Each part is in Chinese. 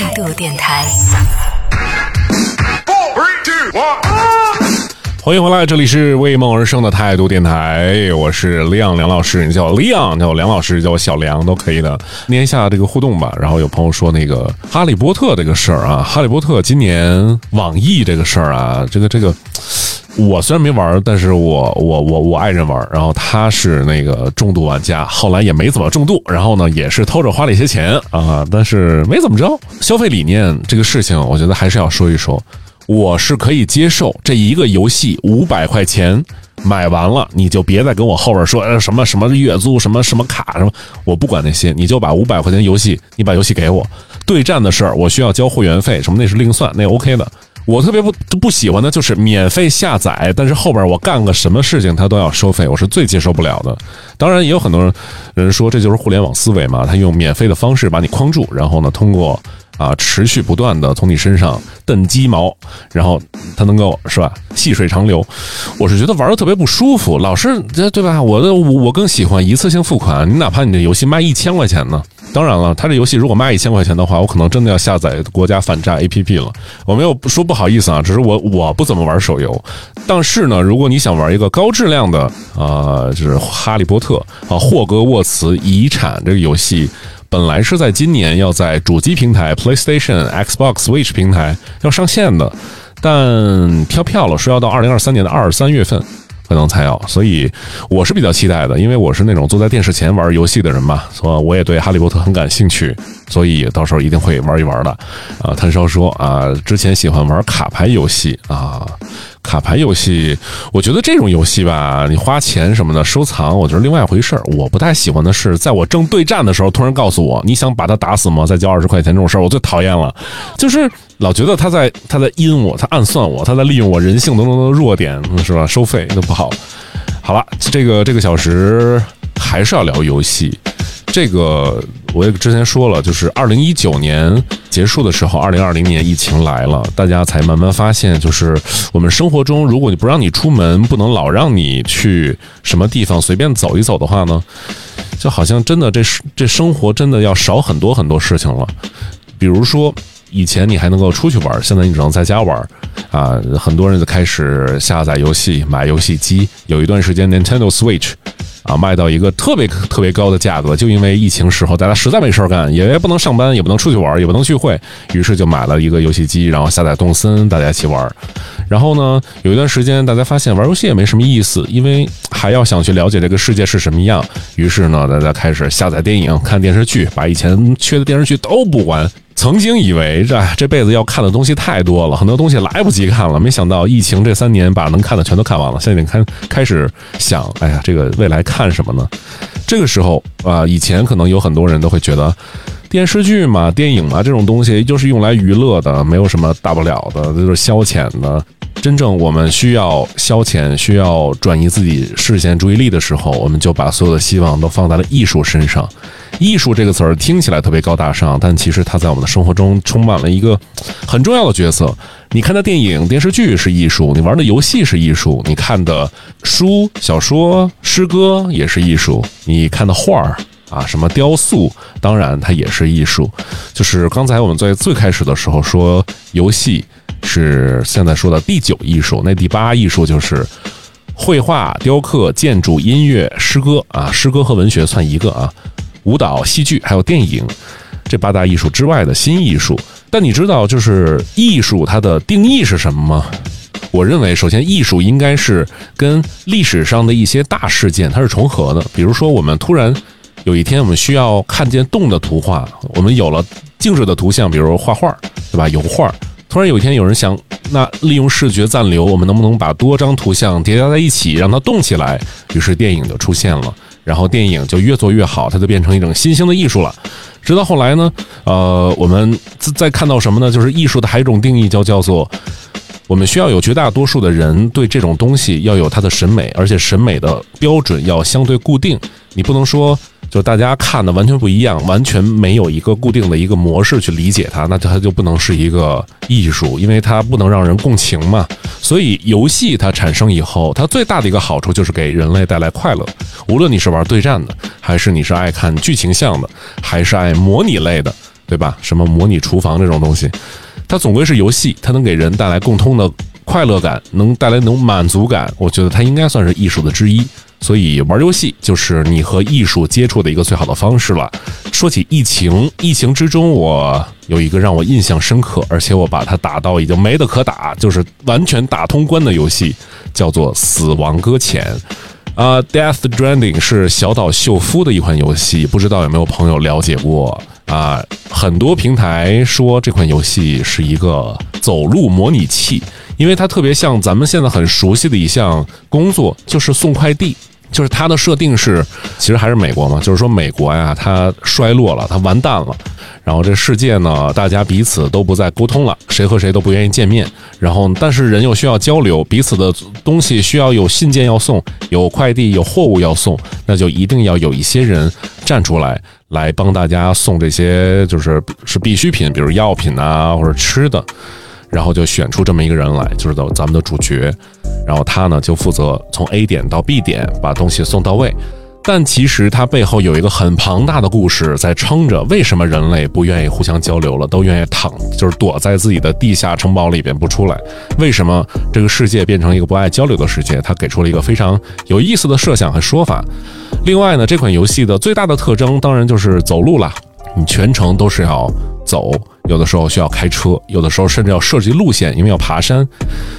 态度电台。欢迎回来，这里是为梦而生的态度电台，我是亮梁老师，你叫我亮，叫我梁老师，叫我小梁都可以的。念一下这个互动吧。然后有朋友说那个《哈利波特》这个事儿啊，《哈利波特》今年网易这个事儿啊，这个这个，我虽然没玩，但是我我我我爱人玩，然后他是那个重度玩家，后来也没怎么重度，然后呢也是偷着花了一些钱啊，但是没怎么着。消费理念这个事情，我觉得还是要说一说。我是可以接受这一个游戏五百块钱买完了，你就别再跟我后边说呃什么什么月租什么什么卡什么，我不管那些，你就把五百块钱游戏，你把游戏给我。对战的事儿，我需要交会员费什么那是另算，那 OK 的。我特别不不喜欢的就是免费下载，但是后边我干个什么事情他都要收费，我是最接受不了的。当然也有很多人人说这就是互联网思维嘛，他用免费的方式把你框住，然后呢通过。啊，持续不断的从你身上蹬鸡毛，然后它能够是吧？细水长流，我是觉得玩的特别不舒服，老是对吧？我的我更喜欢一次性付款，你哪怕你这游戏卖一千块钱呢？当然了，他这游戏如果卖一千块钱的话，我可能真的要下载国家反诈 APP 了。我没有说不好意思啊，只是我我不怎么玩手游，但是呢，如果你想玩一个高质量的啊，就是《哈利波特》啊，霍格沃茨遗产这个游戏。本来是在今年要在主机平台 PlayStation、Xbox、Switch 平台要上线的，但飘票了，说要到二零二三年的二三月份。可能才要，所以我是比较期待的，因为我是那种坐在电视前玩游戏的人嘛，所以我也对哈利波特很感兴趣，所以到时候一定会玩一玩的。啊，炭烧说啊，之前喜欢玩卡牌游戏啊。卡牌游戏，我觉得这种游戏吧，你花钱什么的收藏，我觉得另外一回事儿。我不太喜欢的是，在我正对战的时候，突然告诉我你想把他打死吗？再交二十块钱这种事儿，我最讨厌了。就是老觉得他在他在阴我，他暗算我，他在利用我人性当中的弱点，是吧？收费都不好。好了，这个这个小时还是要聊游戏。这个我也之前说了，就是二零一九年结束的时候，二零二零年疫情来了，大家才慢慢发现，就是我们生活中，如果你不让你出门，不能老让你去什么地方随便走一走的话呢，就好像真的这这生活真的要少很多很多事情了。比如说以前你还能够出去玩，现在你只能在家玩啊。很多人就开始下载游戏、买游戏机，有一段时间 Nintendo Switch。啊，卖到一个特别特别高的价格，就因为疫情时候大家实在没事儿干，也不能上班，也不能出去玩，也不能聚会，于是就买了一个游戏机，然后下载动森，大家一起玩。然后呢，有一段时间大家发现玩游戏也没什么意思，因为还要想去了解这个世界是什么样，于是呢，大家开始下载电影、看电视剧，把以前缺的电视剧都补完。曾经以为这这辈子要看的东西太多了，很多东西来不及看了。没想到疫情这三年把能看的全都看完了。现在开开始想，哎呀，这个未来看什么呢？这个时候啊，以前可能有很多人都会觉得电视剧嘛、电影嘛这种东西就是用来娱乐的，没有什么大不了的，就是消遣的。真正我们需要消遣、需要转移自己视线注意力的时候，我们就把所有的希望都放在了艺术身上。艺术这个词儿听起来特别高大上，但其实它在我们的生活中充满了一个很重要的角色。你看的电影、电视剧是艺术，你玩的游戏是艺术，你看的书、小说、诗歌也是艺术，你看的画儿啊，什么雕塑，当然它也是艺术。就是刚才我们在最开始的时候说，游戏是现在说的第九艺术，那第八艺术就是绘画、雕刻、建筑、音乐、诗歌啊，诗歌和文学算一个啊。舞蹈、戏剧还有电影，这八大艺术之外的新艺术。但你知道，就是艺术它的定义是什么吗？我认为，首先，艺术应该是跟历史上的一些大事件它是重合的。比如说，我们突然有一天，我们需要看见动的图画，我们有了静止的图像，比如画画，对吧？油画。突然有一天，有人想，那利用视觉暂留，我们能不能把多张图像叠加在一起，让它动起来？于是电影就出现了。然后电影就越做越好，它就变成一种新兴的艺术了。直到后来呢，呃，我们再看到什么呢？就是艺术的还有一种定义，叫叫做我们需要有绝大多数的人对这种东西要有他的审美，而且审美的标准要相对固定。你不能说。就大家看的完全不一样，完全没有一个固定的一个模式去理解它，那它就不能是一个艺术，因为它不能让人共情嘛。所以游戏它产生以后，它最大的一个好处就是给人类带来快乐。无论你是玩对战的，还是你是爱看剧情向的，还是爱模拟类的，对吧？什么模拟厨房这种东西，它总归是游戏，它能给人带来共通的快乐感，能带来那种满足感。我觉得它应该算是艺术的之一。所以玩游戏就是你和艺术接触的一个最好的方式了。说起疫情，疫情之中我有一个让我印象深刻，而且我把它打到已经没得可打，就是完全打通关的游戏，叫做《死亡搁浅》。啊，《Death Stranding》是小岛秀夫的一款游戏，不知道有没有朋友了解过啊？很多平台说这款游戏是一个走路模拟器，因为它特别像咱们现在很熟悉的一项工作，就是送快递。就是它的设定是，其实还是美国嘛，就是说美国呀，它衰落了，它完蛋了。然后这世界呢，大家彼此都不再沟通了，谁和谁都不愿意见面。然后，但是人又需要交流，彼此的东西需要有信件要送，有快递，有货物要送，那就一定要有一些人站出来，来帮大家送这些，就是是必需品，比如药品啊或者吃的。然后就选出这么一个人来，就是咱们的主角。然后他呢就负责从 A 点到 B 点把东西送到位。但其实它背后有一个很庞大的故事在撑着。为什么人类不愿意互相交流了，都愿意躺，就是躲在自己的地下城堡里边不出来？为什么这个世界变成一个不爱交流的世界？他给出了一个非常有意思的设想和说法。另外呢，这款游戏的最大的特征当然就是走路了，你全程都是要走。有的时候需要开车，有的时候甚至要设计路线，因为要爬山，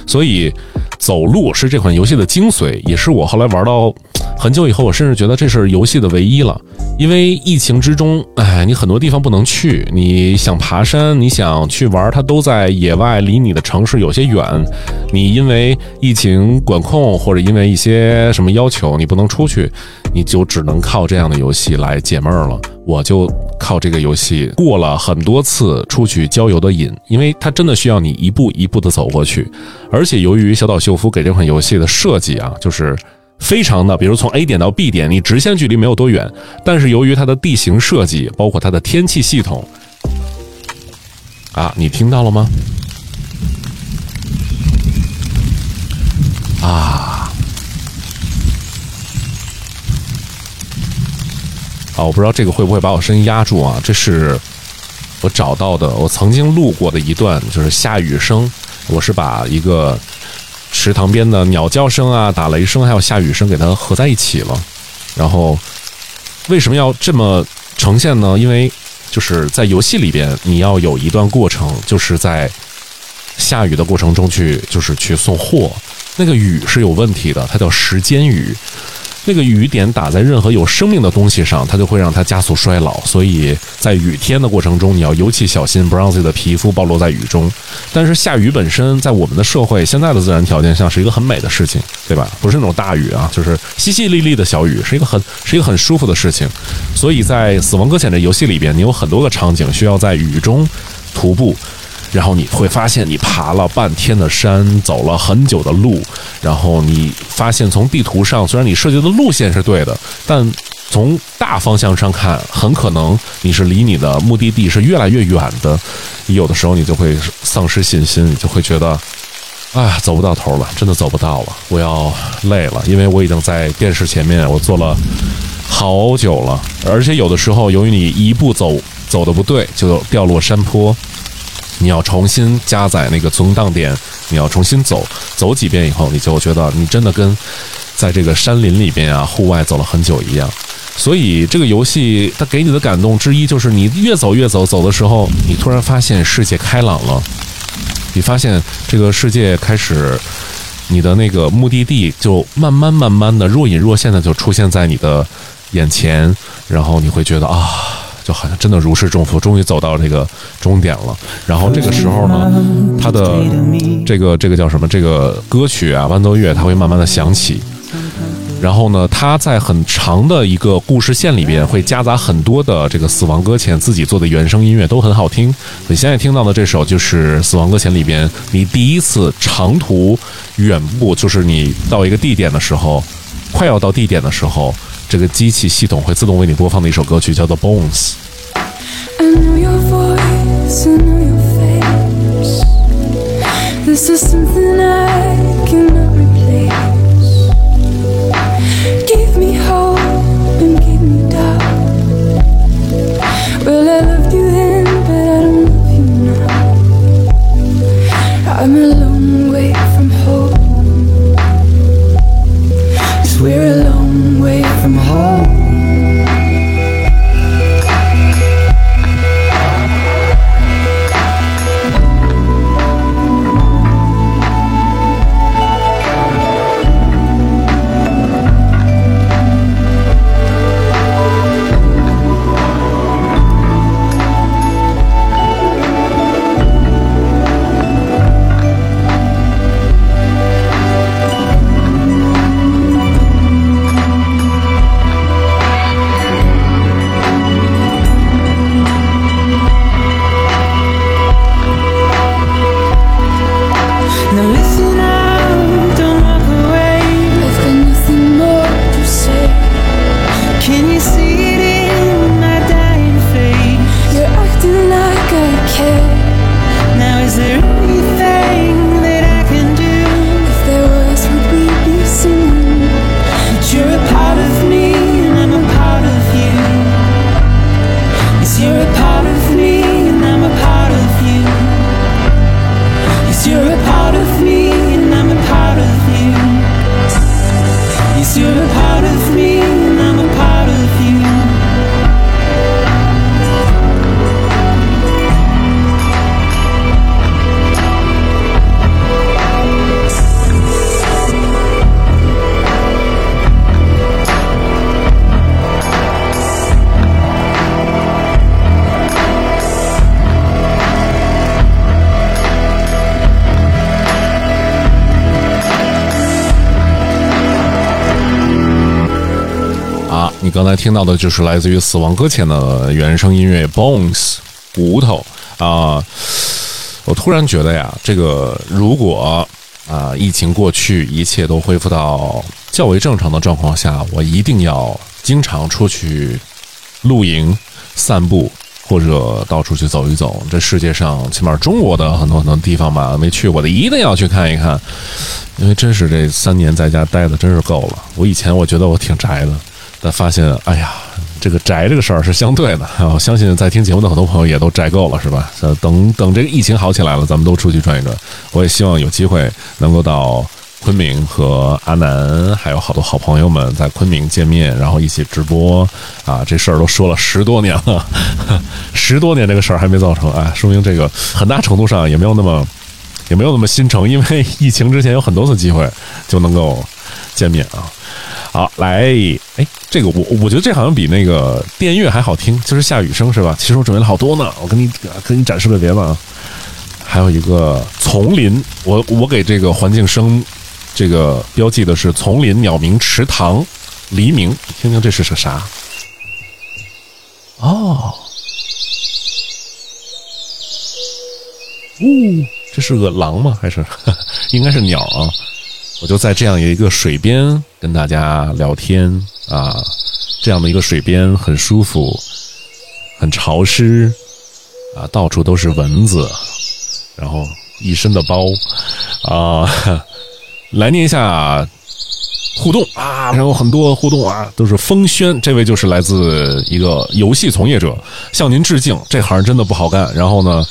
所以走路是这款游戏的精髓，也是我后来玩到很久以后，我甚至觉得这是游戏的唯一了。因为疫情之中，哎，你很多地方不能去，你想爬山，你想去玩，它都在野外，离你的城市有些远。你因为疫情管控或者因为一些什么要求，你不能出去，你就只能靠这样的游戏来解闷儿了。我就靠这个游戏过了很多次出去郊游的瘾，因为它真的需要你一步一步的走过去，而且由于小岛秀夫给这款游戏的设计啊，就是非常的，比如从 A 点到 B 点，你直线距离没有多远，但是由于它的地形设计，包括它的天气系统，啊，你听到了吗？啊。啊，我不知道这个会不会把我声音压住啊？这是我找到的，我曾经录过的一段，就是下雨声。我是把一个池塘边的鸟叫声啊、打雷声还有下雨声给它合在一起了。然后为什么要这么呈现呢？因为就是在游戏里边，你要有一段过程，就是在下雨的过程中去，就是去送货。那个雨是有问题的，它叫时间雨。那个雨点打在任何有生命的东西上，它就会让它加速衰老。所以在雨天的过程中，你要尤其小心，不让自己的皮肤暴露在雨中。但是下雨本身，在我们的社会现在的自然条件下，是一个很美的事情，对吧？不是那种大雨啊，就是淅淅沥沥的小雨，是一个很是一个很舒服的事情。所以在《死亡搁浅》的游戏里边，你有很多个场景需要在雨中徒步。然后你会发现，你爬了半天的山，走了很久的路，然后你发现从地图上，虽然你设计的路线是对的，但从大方向上看，很可能你是离你的目的地是越来越远的。有的时候你就会丧失信心，你就会觉得，啊，走不到头了，真的走不到了，我要累了，因为我已经在电视前面我坐了好久了，而且有的时候由于你一步走走的不对，就掉落山坡。你要重新加载那个存档点，你要重新走走几遍以后，你就觉得你真的跟在这个山林里边啊，户外走了很久一样。所以这个游戏它给你的感动之一，就是你越走越走，走的时候你突然发现世界开朗了，你发现这个世界开始，你的那个目的地就慢慢慢慢的若隐若现的就出现在你的眼前，然后你会觉得啊。就好像真的如释重负，终于走到这个终点了。然后这个时候呢，他的这个这个叫什么？这个歌曲啊，伴奏乐，它会慢慢的响起。然后呢，他在很长的一个故事线里边会夹杂很多的这个《死亡搁浅》自己做的原声音乐，都很好听。你现在听到的这首就是《死亡搁浅》里边你第一次长途远步，就是你到一个地点的时候，快要到地点的时候。这个机器系统会自动为你播放的一首歌曲，叫做《Bones》。刚才听到的就是来自于《死亡搁浅》的原声音乐《Bones》骨头啊。我突然觉得呀，这个如果啊疫情过去，一切都恢复到较为正常的状况下，我一定要经常出去露营、散步，或者到处去走一走。这世界上，起码中国的很多很多地方吧，没去过的，一定要去看一看。因为真是这三年在家待的真是够了。我以前我觉得我挺宅的，但发现，哎呀。这个宅这个事儿是相对的，我相信在听节目的很多朋友也都宅够了，是吧？等等这个疫情好起来了，咱们都出去转一转。我也希望有机会能够到昆明和阿南还有好多好朋友们在昆明见面，然后一起直播啊！这事儿都说了十多年了，十多年这个事儿还没造成啊，说明这个很大程度上也没有那么也没有那么心诚，因为 疫情之前有很多次机会就能够见面啊。好，来，哎，这个我我觉得这好像比那个电乐还好听，就是下雨声是吧？其实我准备了好多呢，我跟你跟你展示个别的啊，还有一个丛林，我我给这个环境声这个标记的是丛林鸟鸣池塘黎明，听听这是个啥？哦，呜，这是个狼吗？还是 应该是鸟啊？我就在这样一个水边跟大家聊天啊，这样的一个水边很舒服，很潮湿啊，到处都是蚊子，然后一身的包啊，来念一下互动啊，然后很多互动啊，都是风轩，这位就是来自一个游戏从业者，向您致敬，这行真的不好干。然后呢？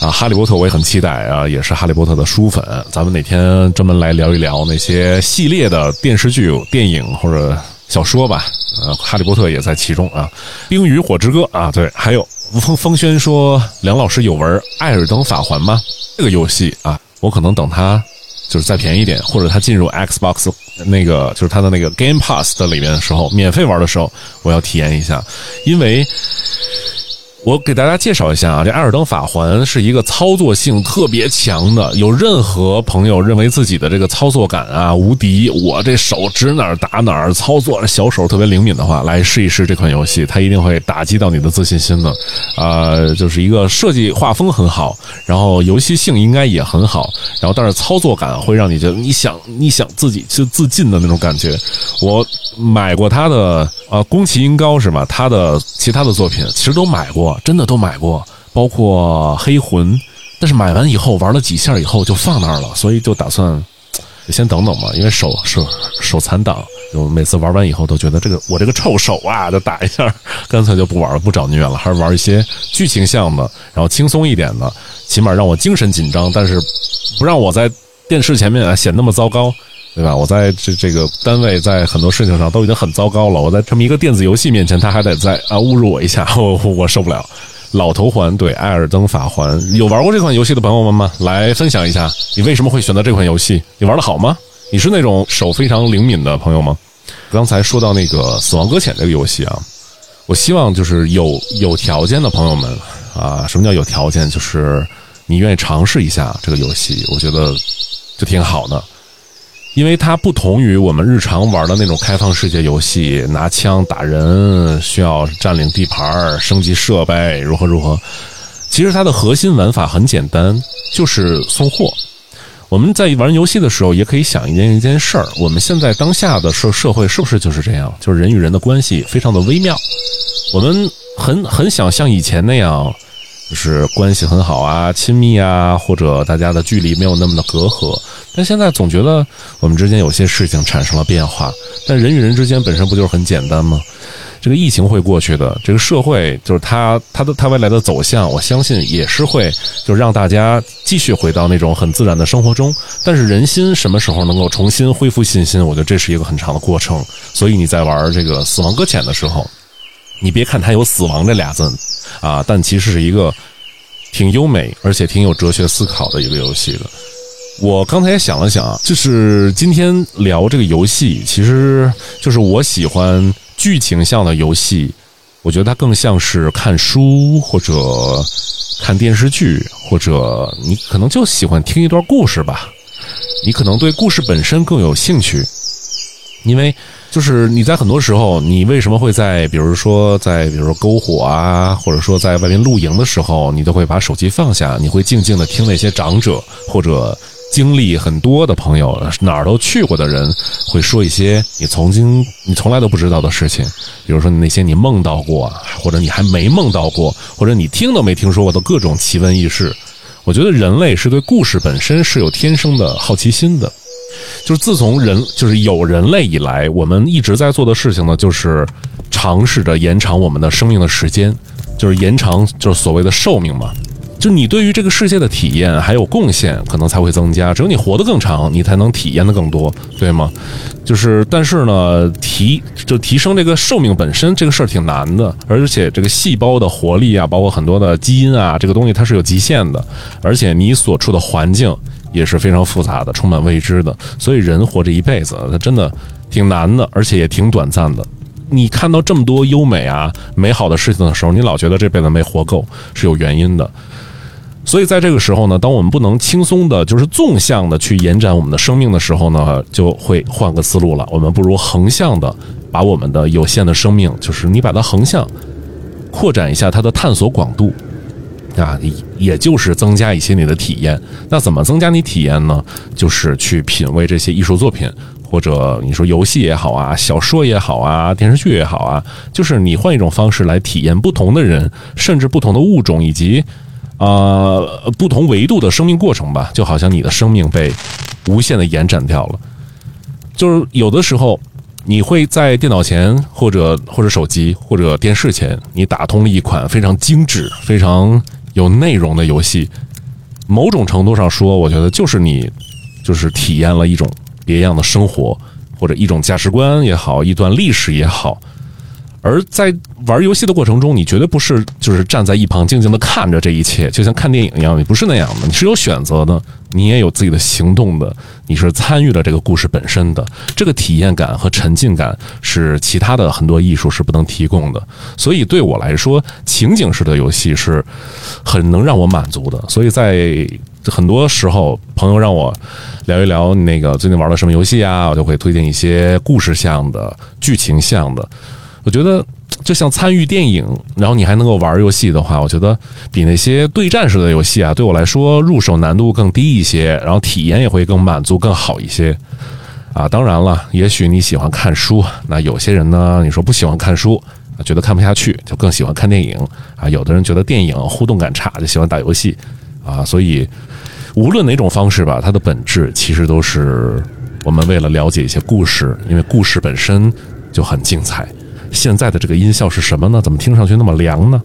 啊，哈利波特我也很期待啊，也是哈利波特的书粉。咱们哪天专门来聊一聊那些系列的电视剧、电影或者小说吧。呃，哈利波特也在其中啊。冰与火之歌啊，对，还有吴风风轩说梁老师有玩《艾尔登法环》吗？这个游戏啊，我可能等它就是再便宜点，或者它进入 Xbox 那个就是它的那个 Game Pass 的里面的时候，免费玩的时候，我要体验一下，因为。我给大家介绍一下啊，这《艾尔登法环》是一个操作性特别强的。有任何朋友认为自己的这个操作感啊无敌，我这手指哪儿打哪儿，操作小手特别灵敏的话，来试一试这款游戏，它一定会打击到你的自信心的。呃，就是一个设计画风很好，然后游戏性应该也很好，然后但是操作感会让你觉得你想你想自己去自尽的那种感觉。我买过他的呃宫崎英高是吧？他的其他的作品其实都买过。真的都买过，包括黑魂，但是买完以后玩了几下以后就放那儿了，所以就打算 先等等吧，因为手手手残党，就每次玩完以后都觉得这个我这个臭手啊，就打一下，干脆就不玩了，不找虐了，还是玩一些剧情向的，然后轻松一点的，起码让我精神紧张，但是不让我在电视前面啊显那么糟糕。对吧？我在这这个单位，在很多事情上都已经很糟糕了。我在这么一个电子游戏面前，他还得再啊侮辱我一下，我我受不了。老头环对《艾尔登法环》有玩过这款游戏的朋友们吗？来分享一下，你为什么会选择这款游戏？你玩的好吗？你是那种手非常灵敏的朋友吗？刚才说到那个《死亡搁浅》这个游戏啊，我希望就是有有条件的朋友们啊，什么叫有条件？就是你愿意尝试一下这个游戏，我觉得就挺好的。因为它不同于我们日常玩的那种开放世界游戏，拿枪打人需要占领地盘、升级设备，如何如何。其实它的核心玩法很简单，就是送货。我们在玩游戏的时候，也可以想一件一件事儿：我们现在当下的社社会是不是就是这样？就是人与人的关系非常的微妙。我们很很想像以前那样。就是关系很好啊，亲密啊，或者大家的距离没有那么的隔阂。但现在总觉得我们之间有些事情产生了变化。但人与人之间本身不就是很简单吗？这个疫情会过去的，这个社会就是它它的它未来的走向，我相信也是会就让大家继续回到那种很自然的生活中。但是人心什么时候能够重新恢复信心？我觉得这是一个很长的过程。所以你在玩这个《死亡搁浅》的时候，你别看它有“死亡”这俩字。啊，但其实是一个挺优美而且挺有哲学思考的一个游戏的。我刚才也想了想，就是今天聊这个游戏，其实就是我喜欢剧情向的游戏。我觉得它更像是看书或者看电视剧，或者你可能就喜欢听一段故事吧。你可能对故事本身更有兴趣，因为就是你在很多时候，你为什么会在，比如说在，比如说篝火啊，或者说在外面露营的时候，你都会把手机放下，你会静静的听那些长者或者经历很多的朋友，哪儿都去过的人，会说一些你曾经你从来都不知道的事情，比如说那些你梦到过，或者你还没梦到过，或者你听都没听说过的各种奇闻异事。我觉得人类是对故事本身是有天生的好奇心的。就是自从人就是有人类以来，我们一直在做的事情呢，就是尝试着延长我们的生命的时间，就是延长就是所谓的寿命嘛。就你对于这个世界的体验还有贡献，可能才会增加。只有你活得更长，你才能体验的更多，对吗？就是但是呢，提就提升这个寿命本身这个事儿挺难的，而且这个细胞的活力啊，包括很多的基因啊，这个东西它是有极限的，而且你所处的环境。也是非常复杂的，充满未知的，所以人活这一辈子，他真的挺难的，而且也挺短暂的。你看到这么多优美啊、美好的事情的时候，你老觉得这辈子没活够，是有原因的。所以在这个时候呢，当我们不能轻松的，就是纵向的去延展我们的生命的时候呢，就会换个思路了。我们不如横向的把我们的有限的生命，就是你把它横向扩展一下它的探索广度。啊，也就是增加一些你的体验。那怎么增加你体验呢？就是去品味这些艺术作品，或者你说游戏也好啊，小说也好啊，电视剧也好啊，就是你换一种方式来体验不同的人，甚至不同的物种，以及啊不同维度的生命过程吧。就好像你的生命被无限的延展掉了。就是有的时候，你会在电脑前，或者或者手机，或者电视前，你打通了一款非常精致、非常。有内容的游戏，某种程度上说，我觉得就是你，就是体验了一种别样的生活，或者一种价值观也好，一段历史也好。而在玩游戏的过程中，你绝对不是就是站在一旁静静的看着这一切，就像看电影一样，你不是那样的，你是有选择的，你也有自己的行动的，你是参与了这个故事本身的，这个体验感和沉浸感是其他的很多艺术是不能提供的。所以对我来说，情景式的游戏是很能让我满足的。所以在很多时候，朋友让我聊一聊那个最近玩了什么游戏啊，我就会推荐一些故事向的、剧情向的。我觉得，就像参与电影，然后你还能够玩游戏的话，我觉得比那些对战式的游戏啊，对我来说入手难度更低一些，然后体验也会更满足、更好一些。啊，当然了，也许你喜欢看书，那有些人呢，你说不喜欢看书，觉得看不下去，就更喜欢看电影。啊，有的人觉得电影互动感差，就喜欢打游戏。啊，所以无论哪种方式吧，它的本质其实都是我们为了了解一些故事，因为故事本身就很精彩。现在的这个音效是什么呢？怎么听上去那么凉呢？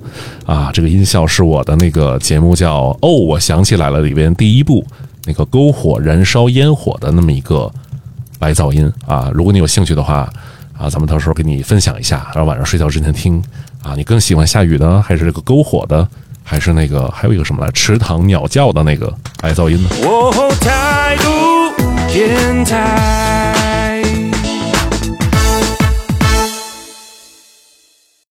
啊，这个音效是我的那个节目叫《哦，我想起来了》里边第一部那个篝火燃烧烟火的那么一个白噪音啊。如果你有兴趣的话啊，咱们到时候给你分享一下，然后晚上睡觉之前听啊。你更喜欢下雨的，还是这个篝火的，还是那个还有一个什么来池塘鸟叫的那个白噪音呢？态度